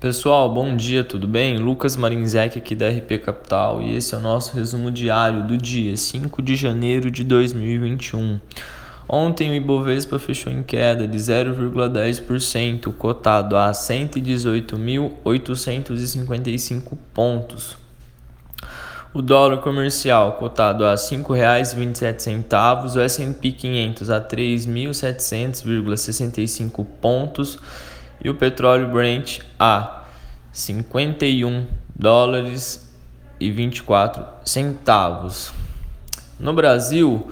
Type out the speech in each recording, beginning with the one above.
Pessoal, bom dia, tudo bem? Lucas Marinzec aqui da RP Capital e esse é o nosso resumo diário do dia 5 de janeiro de 2021. Ontem o Ibovespa fechou em queda de 0,10%, cotado a 118.855 pontos. O dólar comercial cotado a R$ 5,27, o S&P 500 a 3.700,65 pontos e o petróleo Brent a 51 dólares e 24 centavos. No Brasil,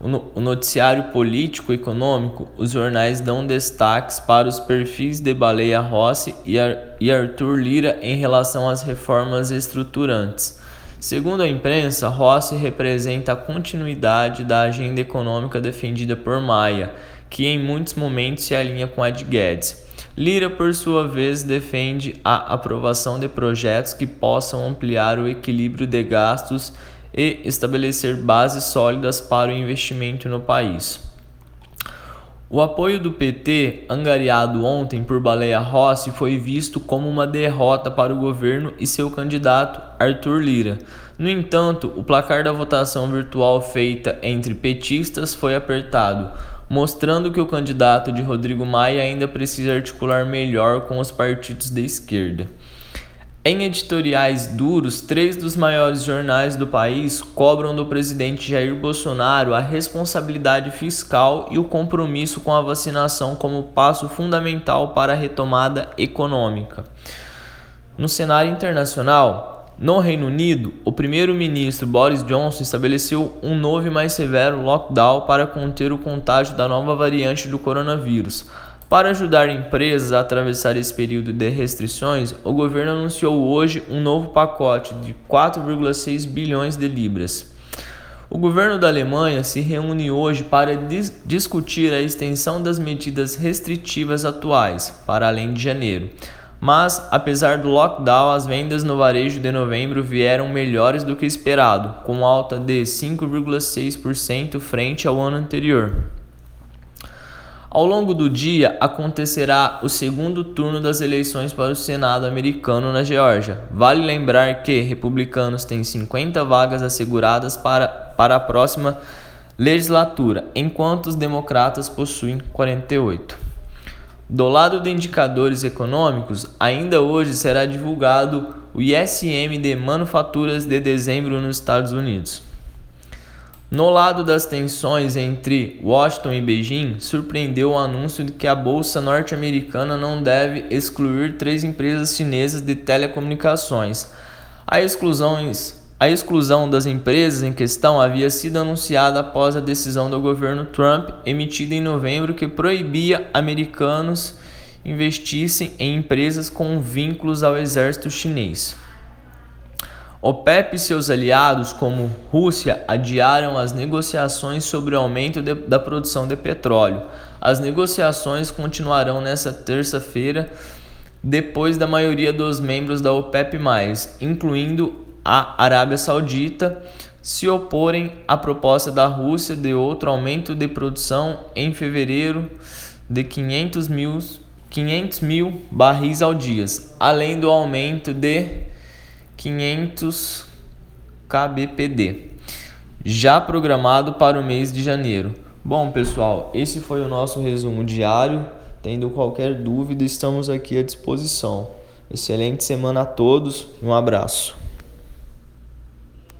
o noticiário político econômico, os jornais dão destaques para os perfis de Baleia Rossi e Arthur Lira em relação às reformas estruturantes. Segundo a imprensa, Rossi representa a continuidade da agenda econômica defendida por Maia, que em muitos momentos se alinha com a de Guedes. Lira, por sua vez, defende a aprovação de projetos que possam ampliar o equilíbrio de gastos e estabelecer bases sólidas para o investimento no país. O apoio do PT, angariado ontem por Baleia Rossi, foi visto como uma derrota para o governo e seu candidato Arthur Lira. No entanto, o placar da votação virtual feita entre petistas foi apertado mostrando que o candidato de Rodrigo Maia ainda precisa articular melhor com os partidos de esquerda. Em editoriais duros, três dos maiores jornais do país cobram do presidente Jair Bolsonaro a responsabilidade fiscal e o compromisso com a vacinação como passo fundamental para a retomada econômica. No cenário internacional, no Reino Unido, o primeiro-ministro Boris Johnson estabeleceu um novo e mais severo lockdown para conter o contágio da nova variante do coronavírus. Para ajudar empresas a atravessar esse período de restrições, o governo anunciou hoje um novo pacote de 4,6 bilhões de libras. O governo da Alemanha se reúne hoje para dis discutir a extensão das medidas restritivas atuais para além de janeiro. Mas, apesar do lockdown, as vendas no varejo de novembro vieram melhores do que esperado, com alta de 5,6% frente ao ano anterior. Ao longo do dia acontecerá o segundo turno das eleições para o Senado americano na Geórgia. Vale lembrar que republicanos têm 50 vagas asseguradas para, para a próxima legislatura, enquanto os democratas possuem 48. Do lado de indicadores econômicos, ainda hoje será divulgado o ISM de manufaturas de dezembro nos Estados Unidos. No lado das tensões entre Washington e Beijing, surpreendeu o anúncio de que a bolsa norte-americana não deve excluir três empresas chinesas de telecomunicações. A exclusões a exclusão das empresas em questão havia sido anunciada após a decisão do governo Trump, emitida em novembro, que proibia americanos investissem em empresas com vínculos ao exército chinês. OPEP e seus aliados, como Rússia, adiaram as negociações sobre o aumento de, da produção de petróleo. As negociações continuarão nesta terça-feira, depois da maioria dos membros da OPEP, incluindo a Arábia Saudita se oporem à proposta da Rússia de outro aumento de produção em fevereiro de 500 mil, 500 mil barris ao dia, além do aumento de 500 kbpd, já programado para o mês de janeiro. Bom, pessoal, esse foi o nosso resumo diário. Tendo qualquer dúvida, estamos aqui à disposição. Excelente semana a todos um abraço.